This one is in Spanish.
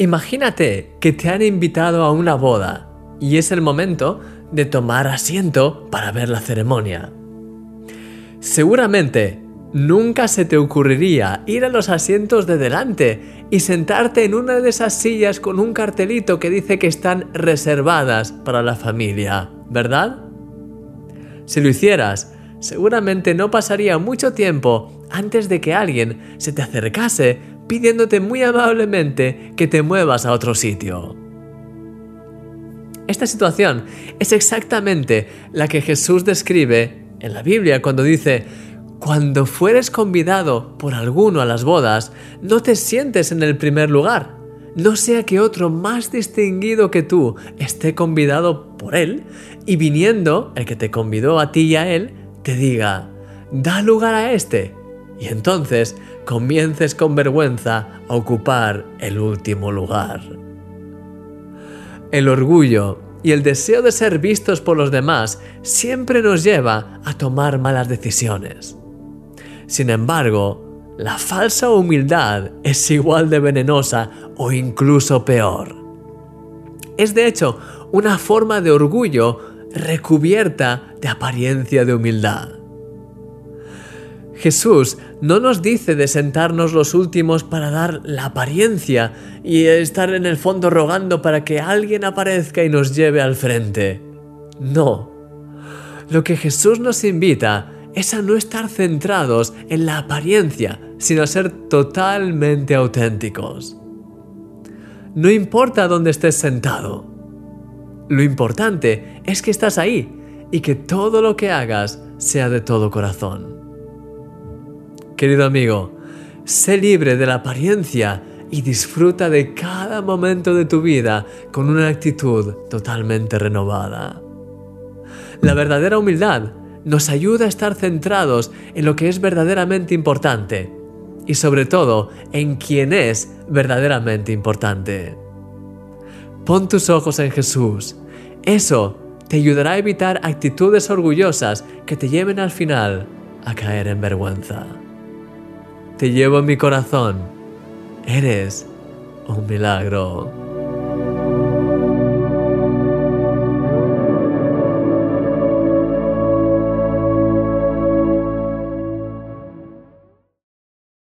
Imagínate que te han invitado a una boda y es el momento de tomar asiento para ver la ceremonia. Seguramente nunca se te ocurriría ir a los asientos de delante y sentarte en una de esas sillas con un cartelito que dice que están reservadas para la familia, ¿verdad? Si lo hicieras, seguramente no pasaría mucho tiempo antes de que alguien se te acercase pidiéndote muy amablemente que te muevas a otro sitio. Esta situación es exactamente la que Jesús describe en la Biblia cuando dice, cuando fueres convidado por alguno a las bodas, no te sientes en el primer lugar, no sea que otro más distinguido que tú esté convidado por él y viniendo el que te convidó a ti y a él, te diga, da lugar a este. Y entonces comiences con vergüenza a ocupar el último lugar. El orgullo y el deseo de ser vistos por los demás siempre nos lleva a tomar malas decisiones. Sin embargo, la falsa humildad es igual de venenosa o incluso peor. Es de hecho una forma de orgullo recubierta de apariencia de humildad. Jesús no nos dice de sentarnos los últimos para dar la apariencia y estar en el fondo rogando para que alguien aparezca y nos lleve al frente. No. Lo que Jesús nos invita es a no estar centrados en la apariencia, sino a ser totalmente auténticos. No importa dónde estés sentado. Lo importante es que estás ahí y que todo lo que hagas sea de todo corazón. Querido amigo, sé libre de la apariencia y disfruta de cada momento de tu vida con una actitud totalmente renovada. La verdadera humildad nos ayuda a estar centrados en lo que es verdaderamente importante y sobre todo en quien es verdaderamente importante. Pon tus ojos en Jesús. Eso te ayudará a evitar actitudes orgullosas que te lleven al final a caer en vergüenza te llevo en mi corazón. Eres un milagro.